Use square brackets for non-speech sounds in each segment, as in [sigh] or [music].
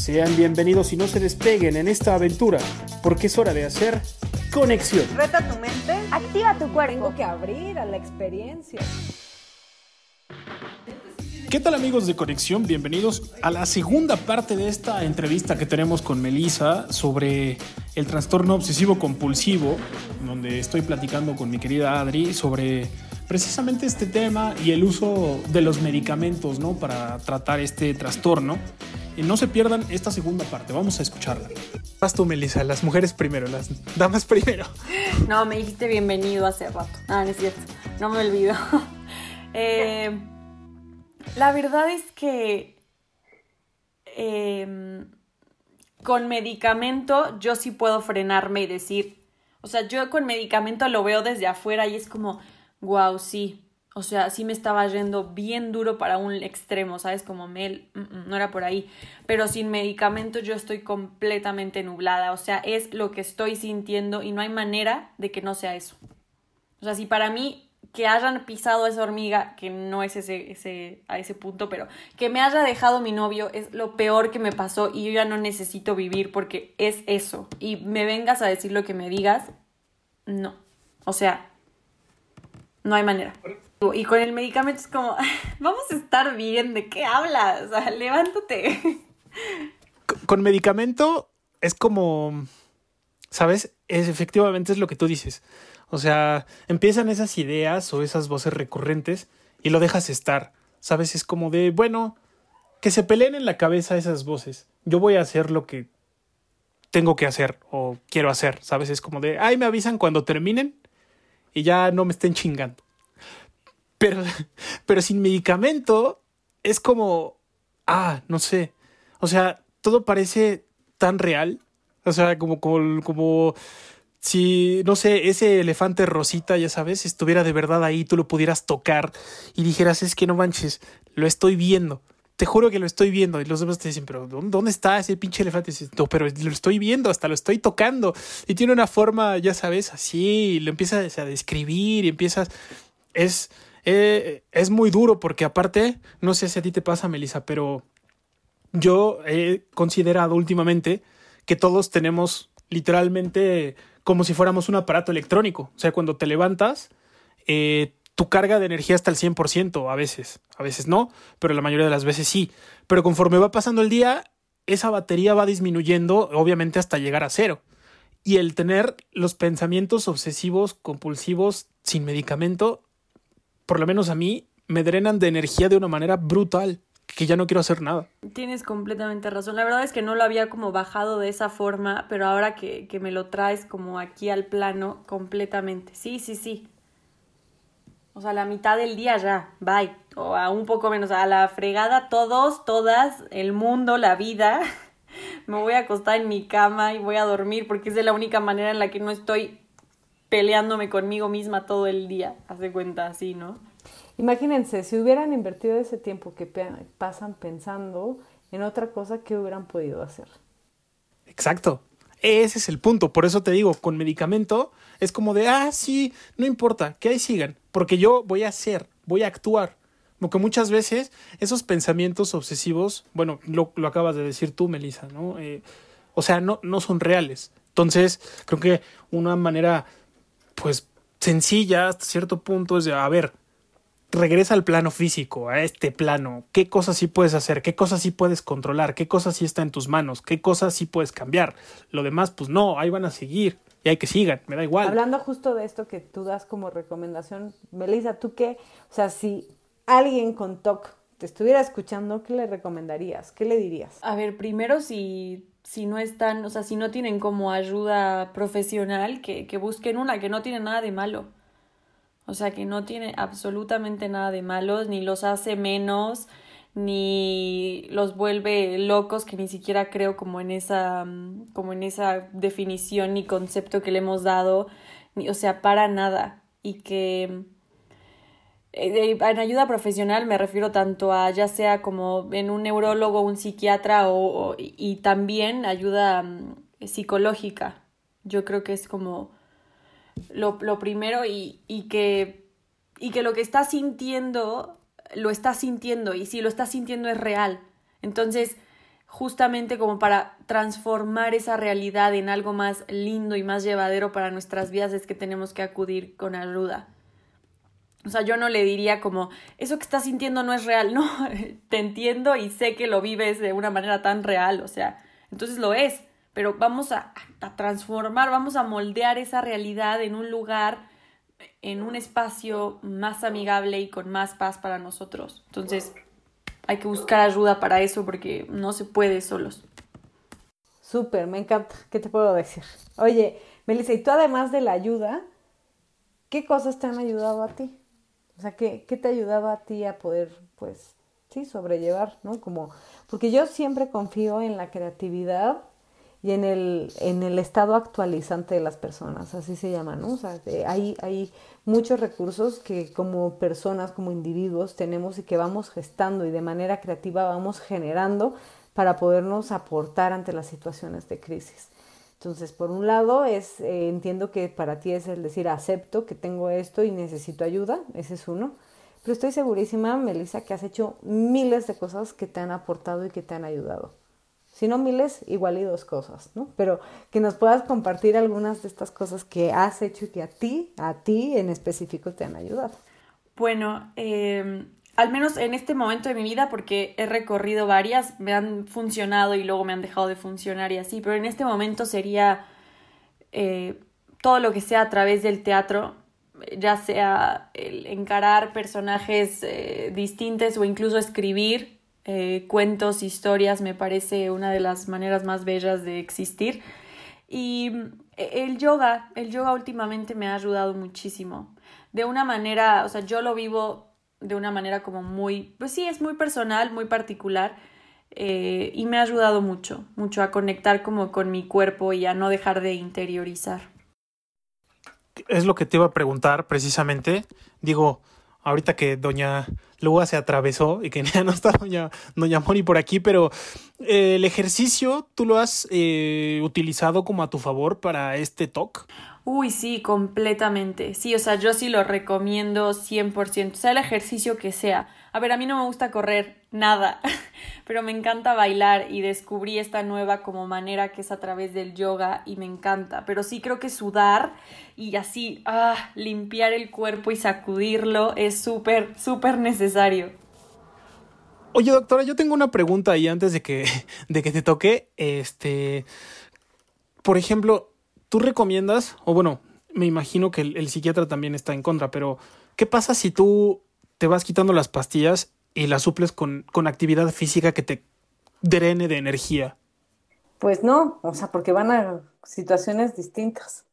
Sean bienvenidos y no se despeguen en esta aventura, porque es hora de hacer conexión. Reta tu mente. Activa tu cuerpo. Tengo que abrir a la experiencia. ¿Qué tal amigos de Conexión? Bienvenidos a la segunda parte de esta entrevista que tenemos con Melissa sobre el trastorno obsesivo compulsivo, donde estoy platicando con mi querida Adri sobre precisamente este tema y el uso de los medicamentos ¿no? para tratar este trastorno. Y no se pierdan esta segunda parte, vamos a escucharla. Vas tú, Melissa, las mujeres primero, las damas primero. No, me dijiste bienvenido hace rato. Ah, no es cierto. No me olvido. [laughs] Eh, la verdad es que eh, con medicamento yo sí puedo frenarme y decir, o sea, yo con medicamento lo veo desde afuera y es como, wow, sí. O sea, sí me estaba yendo bien duro para un extremo, ¿sabes? Como Mel, mm, mm, no era por ahí. Pero sin medicamento yo estoy completamente nublada. O sea, es lo que estoy sintiendo y no hay manera de que no sea eso. O sea, si para mí que hayan pisado esa hormiga, que no es ese, ese, a ese punto, pero que me haya dejado mi novio es lo peor que me pasó y yo ya no necesito vivir porque es eso. Y me vengas a decir lo que me digas, no. O sea, no hay manera. Y con el medicamento es como, [laughs] vamos a estar bien, ¿de qué hablas? Levántate. Con medicamento es como, ¿sabes? Es, efectivamente es lo que tú dices. O sea, empiezan esas ideas o esas voces recurrentes y lo dejas estar. ¿Sabes? Es como de, bueno, que se peleen en la cabeza esas voces. Yo voy a hacer lo que tengo que hacer o quiero hacer. ¿Sabes? Es como de, ay, me avisan cuando terminen y ya no me estén chingando. Pero, [laughs] pero sin medicamento es como, ah, no sé. O sea, todo parece tan real. O sea, como, como, como si, no sé, ese elefante rosita, ya sabes, estuviera de verdad ahí, tú lo pudieras tocar y dijeras, es que no manches, lo estoy viendo. Te juro que lo estoy viendo. Y los demás te dicen, pero ¿dónde está ese pinche elefante? Pero lo estoy viendo, hasta lo estoy tocando. Y tiene una forma, ya sabes, así, y lo empiezas a describir y empiezas... Es, eh, es muy duro porque aparte, no sé si a ti te pasa, Melissa, pero yo he considerado últimamente que todos tenemos literalmente como si fuéramos un aparato electrónico. O sea, cuando te levantas, eh, tu carga de energía está al 100%, a veces, a veces no, pero la mayoría de las veces sí. Pero conforme va pasando el día, esa batería va disminuyendo, obviamente hasta llegar a cero. Y el tener los pensamientos obsesivos, compulsivos, sin medicamento, por lo menos a mí, me drenan de energía de una manera brutal, que ya no quiero hacer nada. Tienes completamente razón. La verdad es que no lo había como bajado de esa forma, pero ahora que, que me lo traes como aquí al plano, completamente. Sí, sí, sí. O sea, la mitad del día ya, bye. O a un poco menos, a la fregada, todos, todas, el mundo, la vida. [laughs] Me voy a acostar en mi cama y voy a dormir porque es de la única manera en la que no estoy peleándome conmigo misma todo el día. Hace cuenta así, ¿no? Imagínense, si hubieran invertido ese tiempo que pe- pasan pensando en otra cosa, ¿qué hubieran podido hacer? Exacto. Ese es el punto. Por eso te digo, con medicamento es como de, ah, sí, no importa, que ahí sigan, porque yo voy a hacer, voy a actuar. Porque muchas veces esos pensamientos obsesivos, bueno, lo, lo acabas de decir tú, Melissa, ¿no? Eh, o sea, no, no son reales. Entonces, creo que una manera, pues, sencilla hasta cierto punto es de, a ver, regresa al plano físico, a este plano. ¿Qué cosas sí puedes hacer? ¿Qué cosas sí puedes controlar? ¿Qué cosas sí está en tus manos? ¿Qué cosas sí puedes cambiar? Lo demás, pues no, ahí van a seguir. Y hay que sigan, me da igual. Hablando justo de esto que tú das como recomendación, Melissa, ¿tú qué? O sea, si alguien con TOC te estuviera escuchando, ¿qué le recomendarías? ¿Qué le dirías? A ver, primero si, si no están, o sea, si no tienen como ayuda profesional, que, que busquen una, que no tiene nada de malo. O sea, que no tiene absolutamente nada de malo, ni los hace menos, ni los vuelve locos, que ni siquiera creo como en esa, mm, como en esa definición ni concepto que le hemos dado, ni, o sea, para nada. Y que eh, en ayuda profesional me refiero tanto a ya sea como en un neurólogo, un psiquiatra o, y también ayuda mm, psicológica. Yo creo que es como lo, lo primero y, y, que, y que lo que está sintiendo lo está sintiendo y si lo está sintiendo es real. Entonces, justamente como para transformar esa realidad en algo más lindo y más llevadero para nuestras vidas es que tenemos que acudir con ayuda. O sea, yo no le diría como, eso que estás sintiendo no es real, [laughs] no, te entiendo y sé que lo vives de una manera tan real, o sea, entonces lo es, pero vamos a, transformar, vamos a moldear esa realidad en un lugar en un espacio más amigable y con más paz para nosotros. Entonces, hay que buscar ayuda para eso porque no se puede solos. Súper, me encanta. ¿Qué te puedo decir? Oye, Melissa, y tú además de la ayuda, ¿qué cosas te han ayudado a ti? O sea, ¿qué, qué te ha ayudado a ti a poder, pues, sí, sobrellevar, ¿no? Como, porque yo siempre confío en la creatividad y en el, en el estado actualizante de las personas, así se llama, ¿no? O sea, hay, hay muchos recursos que como personas, como individuos tenemos y que vamos gestando y de manera creativa vamos generando para podernos aportar ante las situaciones de crisis. Entonces, por un lado, es, eh, entiendo que para ti es el decir, acepto que tengo esto y necesito ayuda, ese es uno. Pero estoy segurísima, Melissa, que has hecho miles de cosas que te han aportado y que te han ayudado si no miles, igual y dos cosas, ¿no? Pero que nos puedas compartir algunas de estas cosas que has hecho y que a ti, a ti en específico te han ayudado. Bueno, em, al menos en este momento de mi vida, porque he recorrido varias, me han funcionado y luego me han dejado de funcionar y así, pero en este momento sería eh, todo lo que sea a través del teatro, ya sea el encarar personajes eh, distintos o incluso escribir eh, cuentos, historias, me parece una de las maneras más bellas de existir. Y eh, el yoga, el yoga últimamente me ha ayudado muchísimo. De una manera, o sea, yo lo vivo de una manera como muy, pues sí, es muy personal, muy particular. Eh, y me ha ayudado mucho, mucho a conectar como con mi cuerpo y a no dejar de interiorizar. Es lo que te iba a preguntar precisamente. Digo, ahorita que doña Lua se atravesó y que [laughs] no está doña, doña Moni por aquí, pero eh, el ejercicio, ¿tú lo has eh, utilizado como a tu favor para este talk? Uy, sí, completamente. Sí, o sea, yo sí lo recomiendo 100%, sea el ejercicio que sea. A ver, a mí no me gusta correr nada, [laughs] pero me encanta bailar y descubrí esta nueva como manera que es a través del yoga y me encanta. Pero sí creo que sudar y así, ah, limpiar el cuerpo y sacudirlo es súper, súper necesario. Oye, doctora, yo tengo una pregunta ahí antes de que, [laughs] de que te toque. Este, por ejemplo, ¿Tú recomiendas, o bueno, me imagino que el, psiquiatra también está en contra, pero ¿qué pasa si tú te vas quitando las pastillas y las suples con, con actividad física que te drene de energía? Pues no, o sea, porque van a situaciones distintas.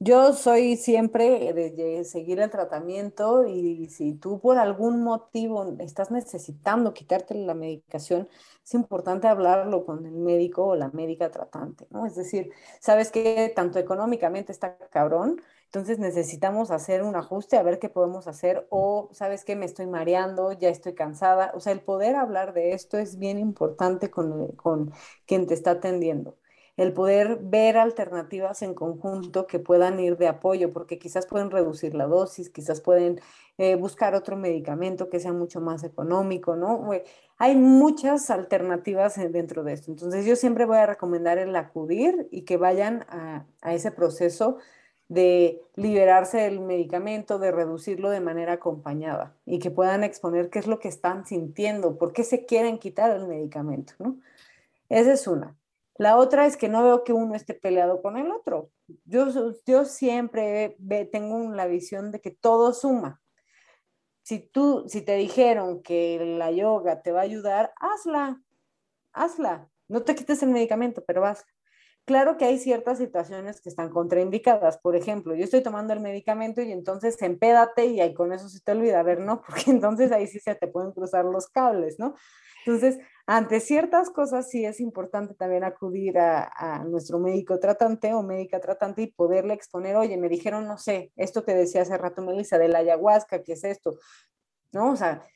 Yo soy siempre de seguir el tratamiento y si tú por algún motivo estás necesitando quitarte la medicación, es importante hablarlo con el médico o la médica tratante, ¿no? Es decir, sabes que tanto económicamente está cabrón, entonces necesitamos hacer un ajuste a ver qué podemos hacer o sabes que me estoy mareando, ya estoy cansada, o sea, el poder hablar de esto es bien importante con, con quien te está atendiendo el poder ver alternativas en conjunto que puedan ir de apoyo, porque quizás pueden reducir la dosis, quizás pueden eh, buscar otro medicamento que sea mucho más económico, ¿no? Hay muchas alternativas dentro de esto. Entonces yo siempre voy a recomendar el acudir y que vayan a, a ese proceso de liberarse del medicamento, de reducirlo de manera acompañada y que puedan exponer qué es lo que están sintiendo, por qué se quieren quitar el medicamento, ¿no? Esa es una. La otra es que no veo que uno esté peleado con el otro. Yo, yo siempre tengo la visión de que todo suma. Si tú, si te dijeron que la yoga te va a ayudar, hazla, hazla. No te quites el medicamento, pero hazla. Claro que hay ciertas situaciones que están contraindicadas. Por ejemplo, yo estoy tomando el medicamento y entonces empédate y ahí con eso se te olvida. A ver, no, [laughs] porque entonces ahí sí se te pueden cruzar los cables, ¿no? Entonces, ante ciertas cosas sí es importante también acudir a, nuestro médico tratante o médica tratante y poderle exponer, oye, me dijeron, no sé, esto que decía hace rato Melissa, de la ayahuasca, ¿qué es esto? ¿No? O sea,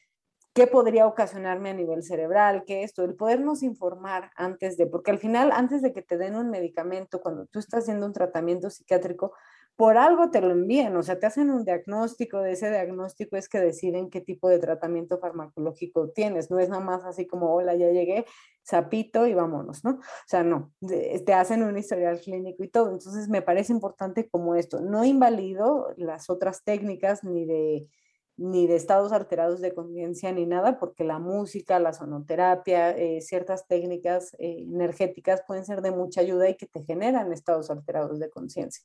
qué podría ocasionarme a nivel cerebral, qué esto, el podernos informar antes de, porque al final, antes de que te den un medicamento, cuando tú estás haciendo un tratamiento psiquiátrico, por algo te lo envían, o sea, te hacen un diagnóstico, de ese diagnóstico es que deciden qué tipo de tratamiento farmacológico tienes, no es nada más así como, hola, ya llegué, zapito y vámonos, ¿no? O sea, no, te hacen un historial clínico y todo, entonces me parece importante como esto, no invalido las otras técnicas ni de ni de estados alterados de conciencia ni nada, porque la música, la sonoterapia, eh, ciertas técnicas eh, energéticas pueden ser de mucha ayuda y que te generan estados alterados de conciencia.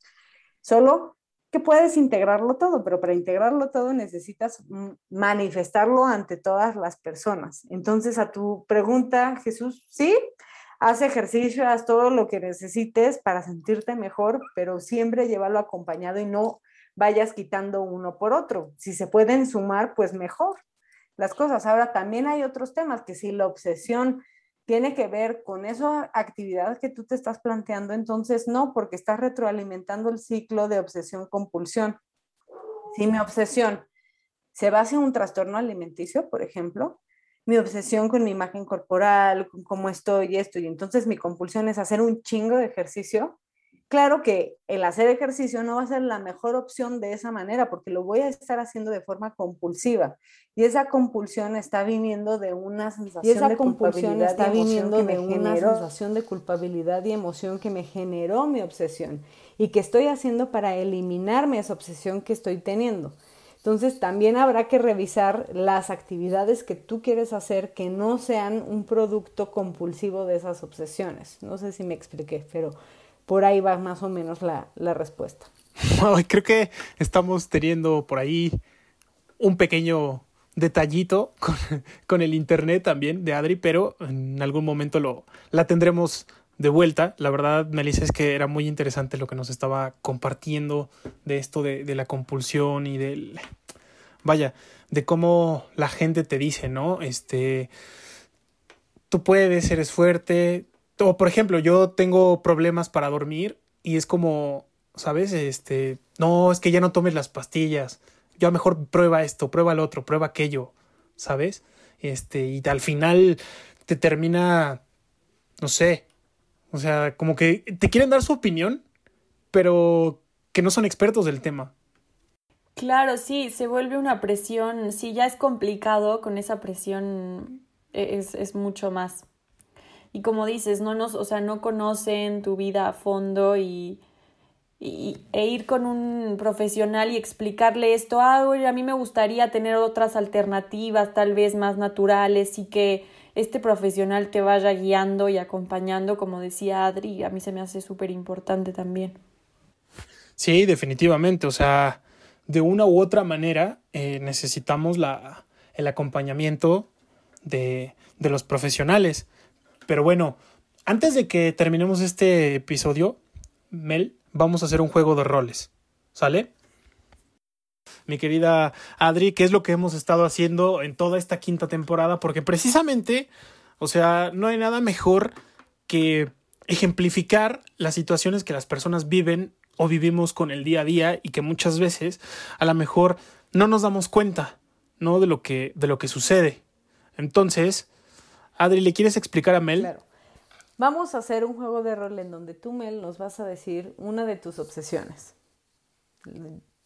Solo que puedes integrarlo todo, pero para integrarlo todo necesitas manifestarlo ante todas las personas. Entonces, a tu pregunta, Jesús, sí, haz ejercicio, haz todo lo que necesites para sentirte mejor, pero siempre llévalo acompañado y no vayas quitando uno por otro. Si se pueden sumar, pues mejor las cosas. Ahora también hay otros temas que si la obsesión tiene que ver con esa actividad que tú te estás planteando, entonces no, porque estás retroalimentando el ciclo de obsesión-compulsión. Si mi obsesión se basa en un trastorno alimenticio, por ejemplo, mi obsesión con mi imagen corporal, con cómo estoy y esto, y entonces mi compulsión es hacer un chingo de ejercicio, Claro que el hacer ejercicio no va a ser la mejor opción de esa manera porque lo voy a estar haciendo de forma compulsiva y esa compulsión está viniendo de una sensación de culpabilidad está viniendo de una sensación de culpabilidad y emoción que me generó mi obsesión y que estoy haciendo para eliminarme esa obsesión que estoy teniendo. Entonces también habrá que revisar las actividades que tú quieres hacer que no sean un producto compulsivo de esas obsesiones. No sé si me expliqué, pero por ahí va más o menos la, respuesta. creo que estamos teniendo por ahí un pequeño detallito con, el internet también de Adri, pero en algún momento lo, la tendremos de vuelta. La verdad, Melissa, es que era muy interesante lo que nos estaba compartiendo de esto de, de la compulsión y del. Vaya, de cómo la gente te dice, ¿no? Este. Tú puedes, eres fuerte, o por ejemplo, yo tengo problemas para dormir y es como, ¿sabes? Este, no, es que ya no tomes las pastillas. Ya mejor prueba esto, prueba el otro, prueba aquello, ¿sabes? Este, y al final te termina, no sé, o sea, como que te quieren dar su opinión, pero que no son expertos del tema. Claro, sí, se vuelve una presión, sí, ya es complicado, con esa presión e, es, es mucho más y como dices, no nos, o sea, no conocen tu vida a fondo y, y, e ir con un profesional y explicarle esto, ah, a mí me gustaría tener otras alternativas, tal vez más naturales y que este profesional te vaya guiando y acompañando, como decía Adri, a mí se me hace súper importante también. Sí, definitivamente, o sea, de una u otra manera eh, necesitamos la, el acompañamiento de, de los profesionales. Pero bueno, antes de que terminemos este episodio, Mel, vamos a hacer un juego de roles. ¿Sale? Mi querida Adri, ¿qué es lo que hemos estado haciendo en toda esta quinta temporada? Porque precisamente, o sea, no hay nada mejor que ejemplificar las situaciones que las personas viven o vivimos con el día a día y que muchas veces a lo mejor no nos damos cuenta, ¿no? De lo que, de lo que sucede. Entonces, Adri, ¿le quieres explicar a Mel? Claro. Vamos a hacer un juego de rol en donde tú, Mel, nos vas a decir una de tus obsesiones.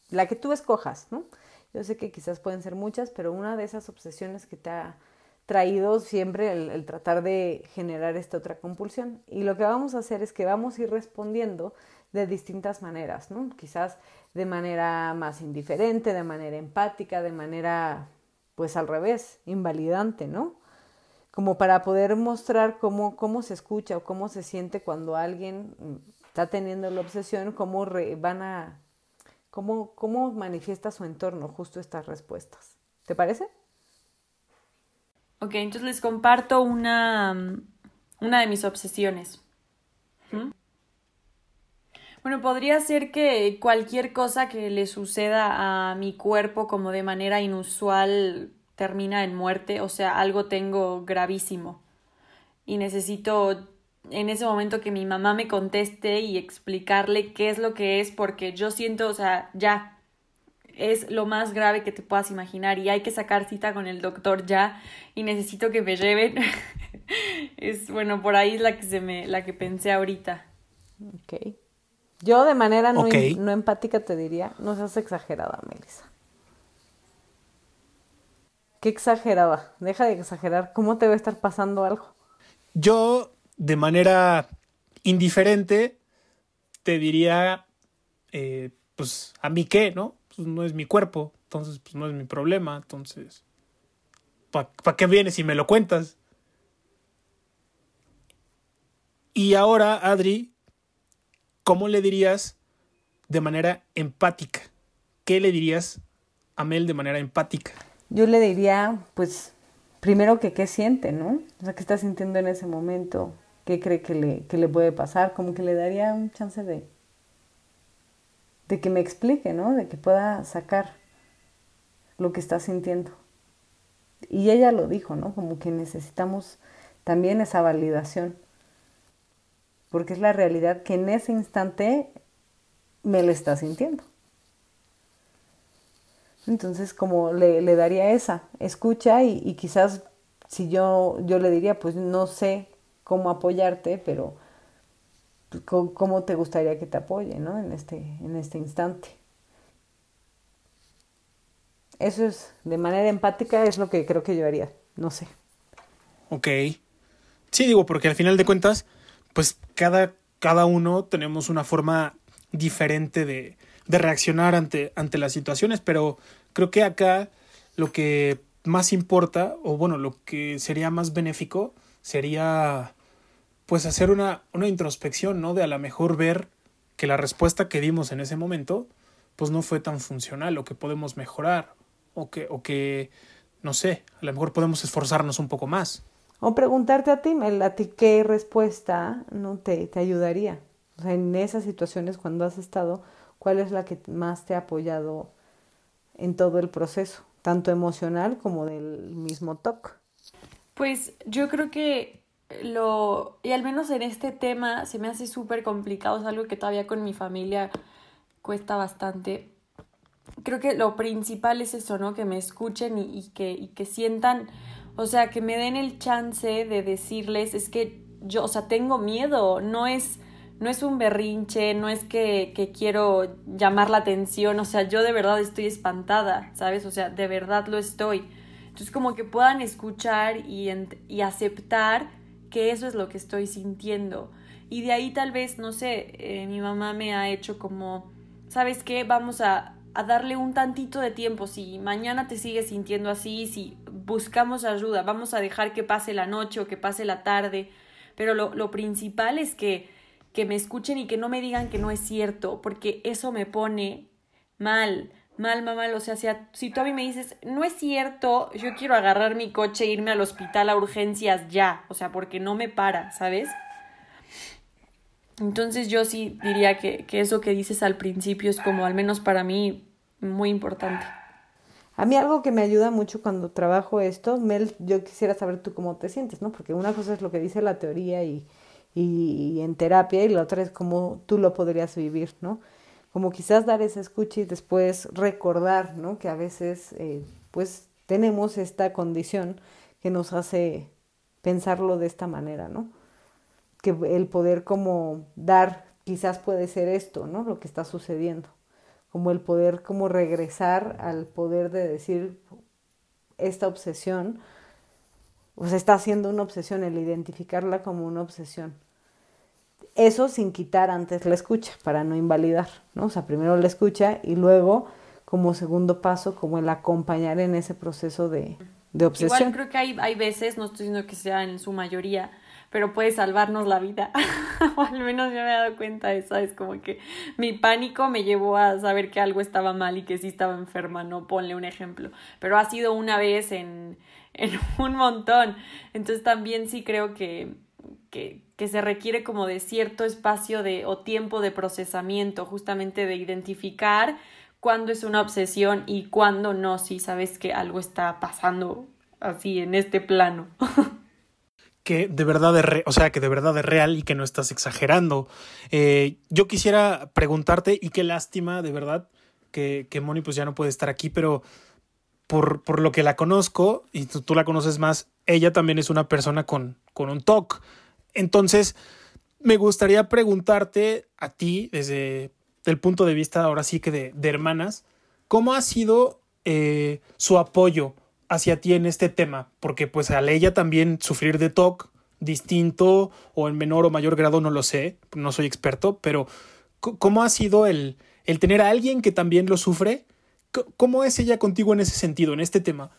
La que tú escojas, ¿no? Yo sé que quizás pueden ser muchas, pero una de esas obsesiones que te ha traído siempre el, tratar de generar esta otra compulsión. Y lo que vamos a hacer es que vamos a ir respondiendo de distintas maneras, ¿no? Quizás de manera más indiferente, de manera empática, de manera, pues al revés, invalidante, ¿no? Como para poder mostrar cómo, cómo se escucha o cómo se siente cuando alguien está teniendo la obsesión, cómo van a, cómo, cómo manifiesta su entorno justo estas respuestas. ¿Te parece? Ok, entonces les comparto una, una de mis obsesiones. Bueno, podría ser que cualquier cosa que le suceda a mi cuerpo como de manera inusual termina en muerte, o sea, algo tengo gravísimo y necesito en ese momento que mi mamá me conteste y explicarle qué es lo que es porque yo siento, o sea, ya es lo más grave que te puedas imaginar y hay que sacar cita con el doctor ya y necesito que me lleven. [laughs] es bueno, por ahí es la que se me la que pensé ahorita. Ok. Yo de manera no, no empática te diría, no seas exagerada, Melissa. Qué exagerada. Deja de exagerar. ¿Cómo te va a estar pasando algo? Yo, de manera indiferente, te diría, eh, pues, ¿a mí qué, no? Pues no es mi cuerpo, entonces, pues no es mi problema, entonces, ¿para qué vienes si me lo cuentas? Y ahora, Adri, ¿cómo le dirías de manera empática? ¿Qué le dirías a Mel de manera empática? Yo le diría, pues, primero que qué siente, ¿no? O sea, qué está sintiendo en ese momento, qué cree que le, que le puede pasar, como que le daría un chance de, de que me explique, ¿no? De que pueda sacar lo que está sintiendo. Y ella lo dijo, ¿no? Como que necesitamos también esa validación porque es la realidad que en ese instante me le está sintiendo. Entonces, como le, daría esa, escucha y, quizás si yo, yo le diría, pues no sé cómo apoyarte, pero cómo te gustaría que te apoye, ¿no? En este, en este instante. Eso es, de manera empática, es lo que creo que yo haría, no sé. Ok. Sí, digo, porque al final de cuentas, pues cada, cada uno tenemos una forma diferente de, de reaccionar ante, ante las situaciones, pero creo que acá lo que más importa, o bueno, lo que sería más benéfico, sería pues hacer una, una introspección, ¿no? De a lo mejor ver que la respuesta que dimos en ese momento, pues no fue tan funcional, o que podemos mejorar, o que, o que, no sé, a lo mejor podemos esforzarnos un poco más. O preguntarte a ti, a ti qué respuesta no te, te ayudaría. O sea, en esas situaciones cuando has estado, ¿cuál es la que más te ha apoyado en todo el proceso, tanto emocional como del mismo TOC? Pues yo creo que lo, y al menos en este tema se me hace súper complicado, es algo que todavía con mi familia cuesta bastante. Creo que lo principal es eso, ¿no? Que me escuchen y, y que, y que sientan o sea, que me den el chance de decirles, es que yo, o sea, tengo miedo, no es, no es un berrinche, no es que, que quiero llamar la atención, o sea, yo de verdad estoy espantada, ¿sabes? O sea, de verdad lo estoy. Entonces, como que puedan escuchar y, y aceptar que eso es lo que estoy sintiendo. Y de ahí tal vez, no sé, eh, mi mamá me ha hecho como, ¿sabes qué? Vamos a, a darle un tantito de tiempo. Si mañana te sigues sintiendo así, si buscamos ayuda, vamos a dejar que pase la noche o que pase la tarde, pero lo, lo principal es que, que me escuchen y que no me digan que no es cierto, porque eso me pone mal, mal, mal. O sea, si, si tú a mí me dices, no es cierto, yo quiero agarrar mi coche e irme al hospital a urgencias ya, o sea, porque no me para, ¿sabes? Entonces yo sí diría que, que eso que dices al principio es como, al menos para mí, muy importante. A mí algo que me ayuda mucho cuando trabajo esto, Mel, yo quisiera saber tú cómo te sientes, ¿no? Porque una cosa es lo que dice la teoría y, y, en terapia y la otra es cómo tú lo podrías vivir, ¿no? Como quizás dar ese escucha y después recordar, ¿no? Que a veces, eh, pues, tenemos esta condición que nos hace pensarlo de esta manera, ¿no? Que el poder como dar, quizás puede ser esto, ¿no? Lo que está sucediendo como el poder como regresar al poder de decir esta obsesión, o sea, está haciendo una obsesión, el identificarla como una obsesión. Eso sin quitar antes la escucha, para no invalidar, ¿no? O sea, primero la escucha y luego, como segundo paso, como el acompañar en ese proceso de, de obsesión. Igual creo que hay, hay veces, no estoy diciendo que sea en su mayoría, pero puede salvarnos la vida. [laughs] o al menos yo me he dado cuenta de eso, es como que mi pánico me llevó a saber que algo estaba mal y que sí estaba enferma, no ponle un ejemplo, pero ha sido una vez en, [laughs] en un montón. Entonces también sí creo que, que, que se requiere como de cierto espacio de, o tiempo de procesamiento, justamente de identificar cuándo es una obsesión y cuándo no, si sabes que algo está pasando así en este plano. [laughs] que de verdad es re o sea, que de verdad es real y que no estás exagerando. Eh, yo quisiera preguntarte, y qué lástima, de verdad, que, que Moni pues ya no puede estar aquí, pero por, por lo que la conozco, y tú, la conoces más, ella también es una persona con, con un TOC. Entonces, me gustaría preguntarte a ti, desde el punto de vista ahora sí que de, de hermanas, ¿cómo ha sido eh, su apoyo hacia ti en este tema? Porque pues a ella también sufrir de TOC distinto o en menor o mayor grado no lo sé, no soy experto, pero ¿cómo ha sido el, el tener a alguien que también lo sufre ¿Cómo es ella contigo en ese sentido, en este tema?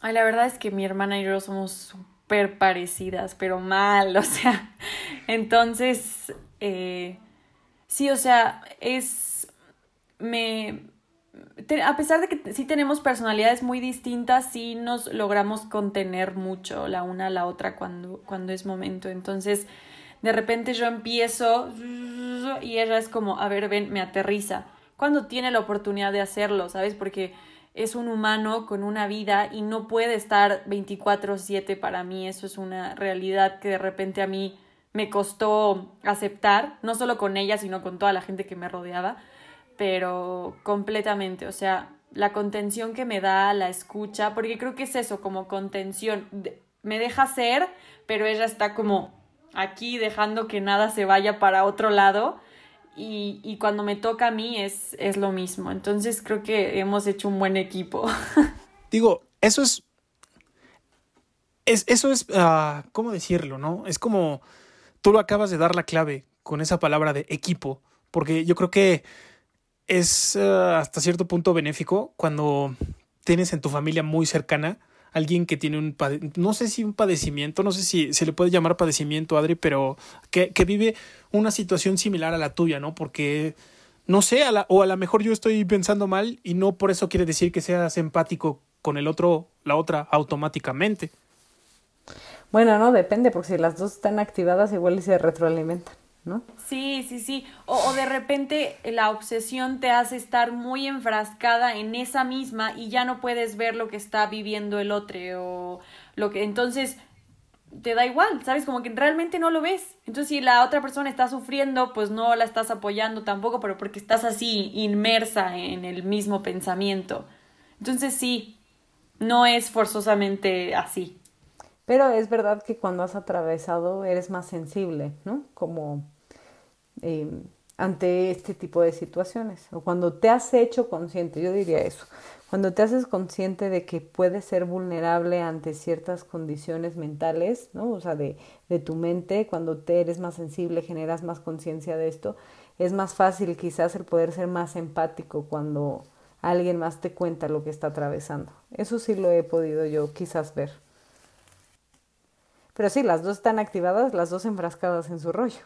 Ay, la verdad es que mi hermana y yo somos súper parecidas, pero mal, [laughs] o sea. Entonces, eh, sí, o sea, es. Me. A pesar de que sí tenemos personalidades muy distintas, sí nos logramos contener mucho la una a la otra cuando, cuando es momento. Entonces, de repente yo empiezo y ella es como, a ver, ven, me aterriza cuando tiene la oportunidad de hacerlo, ¿sabes? Porque es un humano con una vida y no puede estar 24/7 para mí, eso es una realidad que de repente a mí me costó aceptar, no solo con ella, sino con toda la gente que me rodeaba, pero completamente, o sea, la contención que me da, la escucha, porque creo que es eso, como contención, me deja ser, pero ella está como aquí dejando que nada se vaya para otro lado y, y, cuando me toca a mí es, es lo mismo. Entonces creo que hemos hecho un buen equipo. [laughs] Digo, eso es... es eso es... Uh, ¿Cómo decirlo? ¿No? Es como... Tú lo acabas de dar la clave con esa palabra de equipo, porque yo creo que es uh, hasta cierto punto benéfico cuando tienes en tu familia muy cercana alguien que tiene un, no sé si un padecimiento, no sé si se le puede llamar padecimiento, Adri, pero que, que vive una situación similar a la tuya, ¿no? Porque, no sé, a la, o a lo mejor yo estoy pensando mal y no por eso quiere decir que seas empático con el otro, la otra automáticamente. Bueno, no, depende, porque si las dos están activadas igual se retroalimentan. ¿No? Sí, sí, sí. O, o, de repente la obsesión te hace estar muy enfrascada en esa misma y ya no puedes ver lo que está viviendo el otro o lo que entonces te da igual, ¿sabes? Como que realmente no lo ves. Entonces si la otra persona está sufriendo, pues no la estás apoyando tampoco, pero porque estás así inmersa en el mismo pensamiento. Entonces sí, no es forzosamente así. Pero es verdad que cuando has atravesado eres más sensible, ¿no? Como eh, ante este tipo de situaciones. O cuando te has hecho consciente, yo diría eso, cuando te haces consciente de que puedes ser vulnerable ante ciertas condiciones mentales, ¿no? O sea, de, de tu mente, cuando te eres más sensible, generas más conciencia de esto, es más fácil quizás el poder ser más empático cuando alguien más te cuenta lo que está atravesando. Eso sí lo he podido yo quizás ver. Pero sí, las dos están activadas, las dos enfrascadas en su rollo.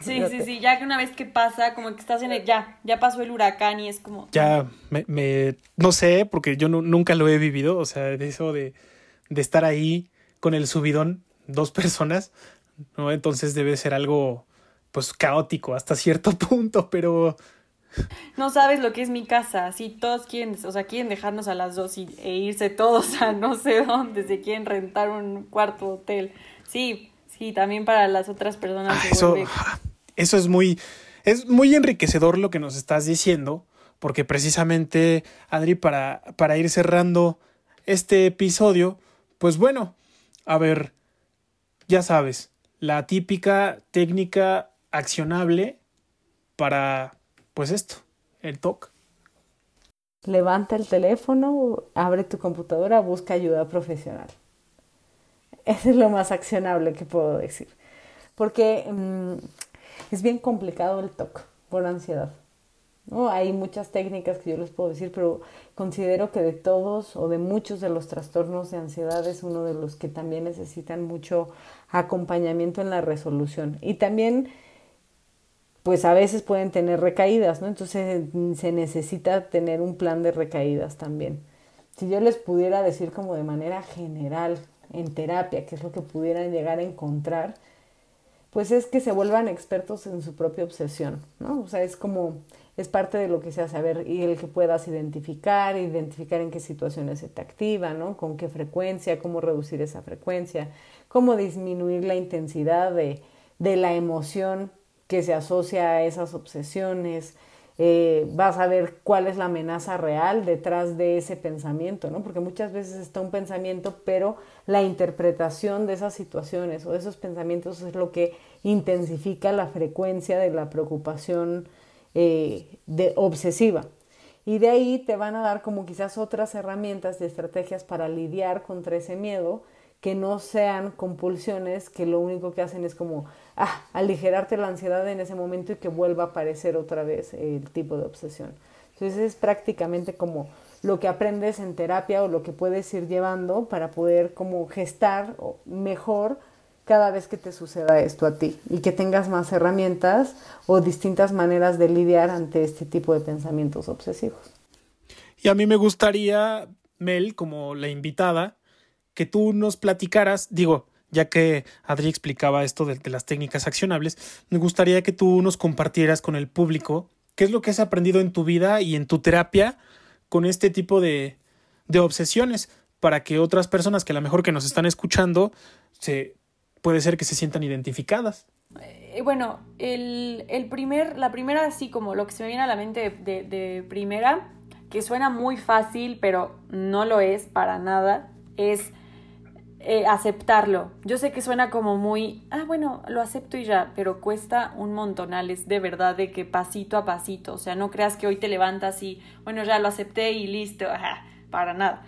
Sí, sí, sí, ya que una vez que pasa, como que estás en el, ya, ya pasó el huracán y es como... Ya, me, me no sé, porque yo no, nunca lo he vivido, o sea, de eso de, de estar ahí con el subidón, dos personas, ¿no? Entonces debe ser algo, pues, caótico hasta cierto [laughs] punto, pero no sabes lo que es mi casa, así todos quieren, o sea, quieren dejarnos a las dos y, e irse todos a no sé dónde, se quieren rentar un cuarto hotel. Sí, sí, también para las otras personas. Ah, eso, vuelve... eso es muy, es muy enriquecedor lo que nos estás diciendo, porque precisamente, Adri, para, para ir cerrando este episodio, pues bueno, a ver, ya sabes, la típica técnica accionable para pues esto, el TOC. Levanta el teléfono, abre tu computadora, busca ayuda profesional. Eso es lo más accionable que puedo decir. Porque mmm, es bien complicado el TOC por ansiedad. ¿no? Hay muchas técnicas que yo les puedo decir, pero considero que de todos o de muchos de los trastornos de ansiedad es uno de los que también necesitan mucho acompañamiento en la resolución. Y también pues a veces pueden tener recaídas, ¿no? Entonces se necesita tener un plan de recaídas también. Si yo les pudiera decir como de manera general en terapia, que es lo que pudieran llegar a encontrar, pues es que se vuelvan expertos en su propia obsesión, ¿no? O sea, es como, es parte de lo que se hace, ver, y el que puedas identificar, identificar en qué situaciones se te activa, ¿no? Con qué frecuencia, cómo reducir esa frecuencia, cómo disminuir la intensidad de, de la emoción que se asocia a esas obsesiones, eh, vas a ver cuál es la amenaza real detrás de ese pensamiento, ¿no? Porque muchas veces está un pensamiento, pero la interpretación de esas situaciones o de esos pensamientos es lo que intensifica la frecuencia de la preocupación eh, de, obsesiva. Y de ahí te van a dar como quizás otras herramientas y estrategias para lidiar contra ese miedo que no sean compulsiones que lo único que hacen es como ah, aligerarte la ansiedad en ese momento y que vuelva a aparecer otra vez el tipo de obsesión. Entonces es prácticamente como lo que aprendes en terapia o lo que puedes ir llevando para poder como gestar mejor cada vez que te suceda esto a ti y que tengas más herramientas o distintas maneras de lidiar ante este tipo de pensamientos obsesivos. Y a mí me gustaría, Mel, como la invitada, que tú nos platicaras, digo, ya que Adri explicaba esto de, las técnicas accionables, me gustaría que tú nos compartieras con el público qué es lo que has aprendido en tu vida y en tu terapia con este tipo de, de obsesiones para que otras personas que a lo mejor que nos están escuchando se puede ser que se sientan identificadas. Eh, bueno, el, el, primer, la primera, así como lo que se me viene a la mente de, de primera, que suena muy fácil, pero no lo es para nada, es eh, aceptarlo. Yo sé que suena como muy, ah, bueno, lo acepto y ya, pero cuesta un montonal, de verdad de que pasito a pasito, o sea, no creas que hoy te levantas y, bueno, ya lo acepté y listo, [laughs] para nada.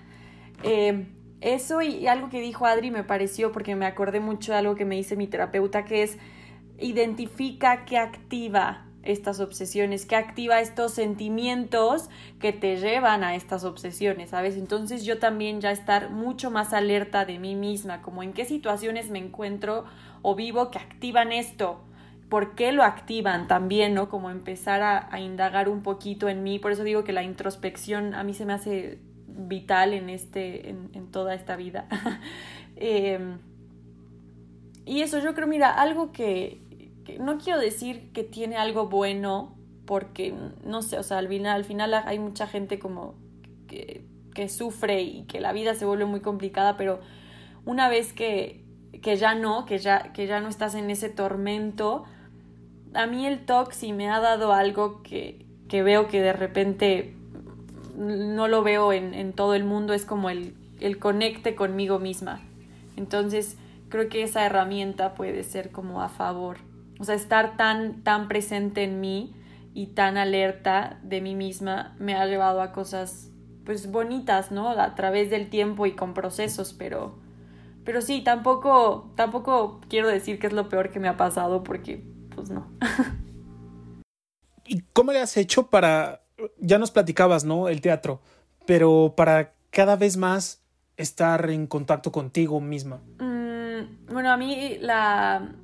Eh, eso y, algo que dijo Adri me pareció, porque me acordé mucho de algo que me dice mi terapeuta, que es identifica qué activa estas obsesiones, que activa estos sentimientos que te llevan a estas obsesiones, ¿sabes? Entonces yo también ya estar mucho más alerta de mí misma, como en qué situaciones me encuentro o vivo que activan esto, por qué lo activan también, ¿no? Como empezar a, indagar un poquito en mí, por eso digo que la introspección a mí se me hace vital en, este, en, toda esta vida. [laughs] Em, y eso yo creo, mira, algo que, no quiero decir que tiene algo bueno, porque no sé, o sea, al final, al final hay mucha gente como que, que sufre y que la vida se vuelve muy complicada, pero una vez que, que ya no, que ya, que ya no estás en ese tormento, a mí el TOC me ha dado algo que, que veo que de repente no lo veo en, en todo el mundo, es como el, el conecte conmigo misma. Entonces, creo que esa herramienta puede ser como a favor. O sea, estar tan, tan presente en mí y tan alerta de mí misma me ha llevado a cosas pues bonitas, ¿no? A través del tiempo y con procesos, pero pero sí, tampoco tampoco quiero decir que es lo peor que me ha pasado porque pues no. [laughs] ¿Y cómo le has hecho para ya nos platicabas, ¿no? El teatro, pero para cada vez más estar en contacto contigo misma. Mm, bueno, a mí la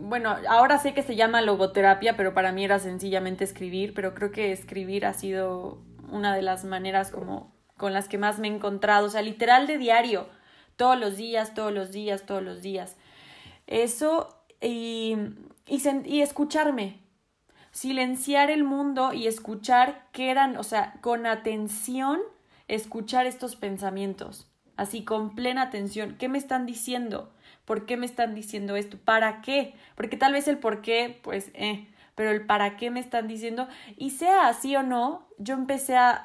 bueno, ahora sé que se llama logoterapia, pero para mí era sencillamente escribir, pero creo que escribir ha sido una de las maneras como con las que más me he encontrado, o sea, literal de diario, todos los días, todos los días, todos los días. Eso y, y, escucharme, silenciar el mundo y escuchar qué eran, o sea, con atención, escuchar estos pensamientos, así con plena atención, ¿qué me están diciendo? ¿Por qué me están diciendo esto? ¿Para qué? Porque tal vez el por qué, pues, eh, pero el para qué me están diciendo, y sea así o no, yo empecé a,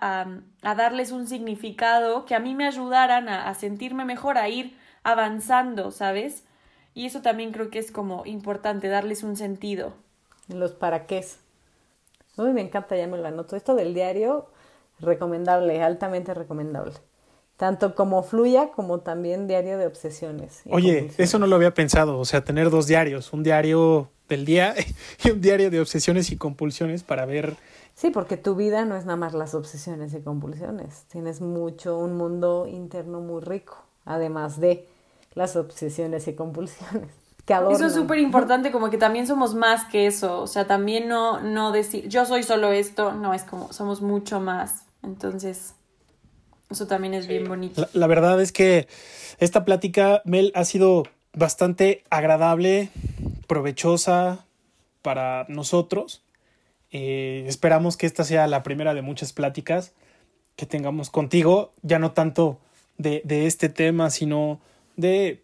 a, darles un significado que a mí me ayudaran a, a, sentirme mejor, a ir avanzando, ¿sabes? Y eso también creo que es como importante, darles un sentido. Los para qué. Uy, me encanta, ya me lo anoto. Esto del diario, recomendable, altamente recomendable tanto como fluya como también diario de obsesiones. Oye, eso no lo había pensado, o sea, tener dos diarios, un diario del día [laughs] y un diario de obsesiones y compulsiones para ver. Sí, porque tu vida no es nada más las obsesiones y compulsiones, tienes mucho, un mundo interno muy rico, además de las obsesiones y compulsiones. [laughs] Que eso es súper importante, como que también somos más que eso, o sea, también no, no decir, yo soy solo esto, no, es como, somos mucho más, entonces Eso también es bien bonito. La, la verdad es que esta plática, Mel, ha sido bastante agradable, provechosa para nosotros. Eh, esperamos que esta sea la primera de muchas pláticas que tengamos contigo, ya no tanto de, de este tema, sino de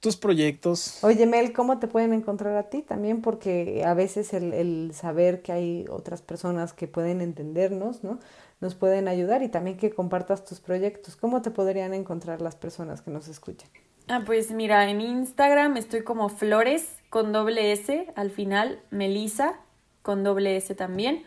tus proyectos. Oye, Mel, ¿cómo te pueden encontrar a ti? También porque a veces el, el, saber que hay otras personas que pueden entendernos, ¿no? Nos pueden ayudar y también que compartas tus proyectos. ¿Cómo te podrían encontrar las personas que nos escuchan? Ah, pues mira, en Instagram estoy como Flores con doble S al final, Melisa con doble S también.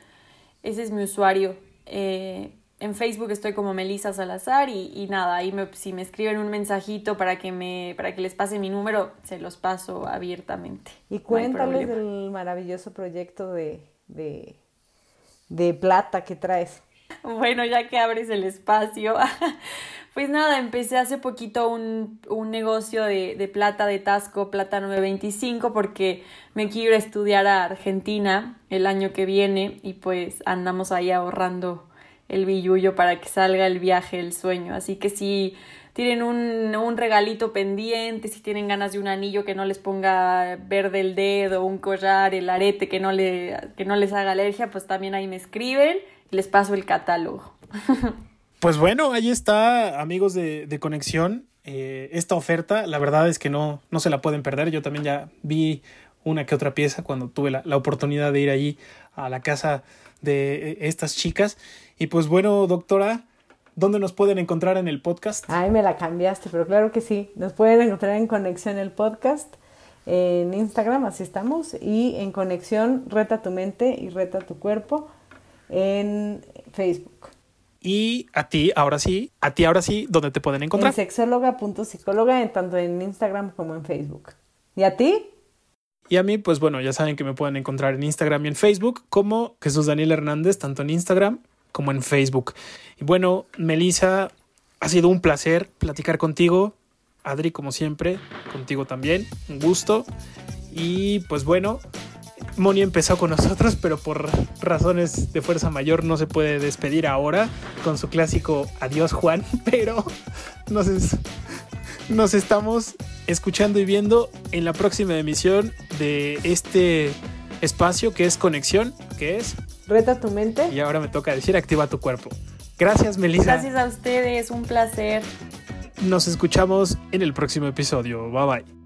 Ese es mi usuario. Eh, en Facebook estoy como Melisa Salazar y, y nada, ahí me, si me escriben un mensajito para que, me, para que les pase mi número, se los paso abiertamente. Y cuéntales no del maravilloso proyecto de, de, de plata que traes. Bueno, ya que abres el espacio, [laughs] pues nada, empecé hace poquito un, un negocio de, de, plata de Tasco, Plata 925, porque me quiero estudiar a Argentina el año que viene y pues andamos ahí ahorrando el billullo para que salga el viaje, el sueño. Así que si tienen un, un, regalito pendiente, si tienen ganas de un anillo que no les ponga verde el dedo, un collar, el arete que no, le, que no les haga alergia, pues también ahí me escriben les paso el catálogo. Pues bueno, ahí está, amigos de, de Conexión. Eh, esta oferta, la verdad es que no, no se la pueden perder. Yo también ya vi una que otra pieza cuando tuve la, la oportunidad de ir allí a la casa de estas chicas. Y pues bueno, doctora, ¿dónde nos pueden encontrar en el podcast? Ay, me la cambiaste, pero claro que sí. Nos pueden encontrar en Conexión el podcast, en Instagram, así estamos, y en Conexión Reta tu mente y Reta tu cuerpo en Facebook. Y a ti, ahora sí, a ti ahora sí, ¿dónde te pueden encontrar? En sexóloga.psicóloga, en tanto en Instagram como en Facebook. ¿Y a ti? Y a mí, pues bueno, ya saben que me pueden encontrar en Instagram y en Facebook como Jesús Daniel Hernández, tanto en Instagram como en Facebook. Y bueno, Melissa, ha sido un placer platicar contigo. Adri, como siempre, contigo también, un gusto. Y pues bueno, Moni empezó con nosotros, pero por razones de fuerza mayor no se puede despedir ahora con su clásico Adiós Juan, [laughs] pero nos, es, nos estamos escuchando y viendo en la próxima emisión de este espacio que es Conexión, que es Reta tu mente. Y ahora me toca decir activa tu cuerpo. Gracias, Melissa. Gracias a ustedes, un placer. Nos escuchamos en el próximo episodio. Bye bye.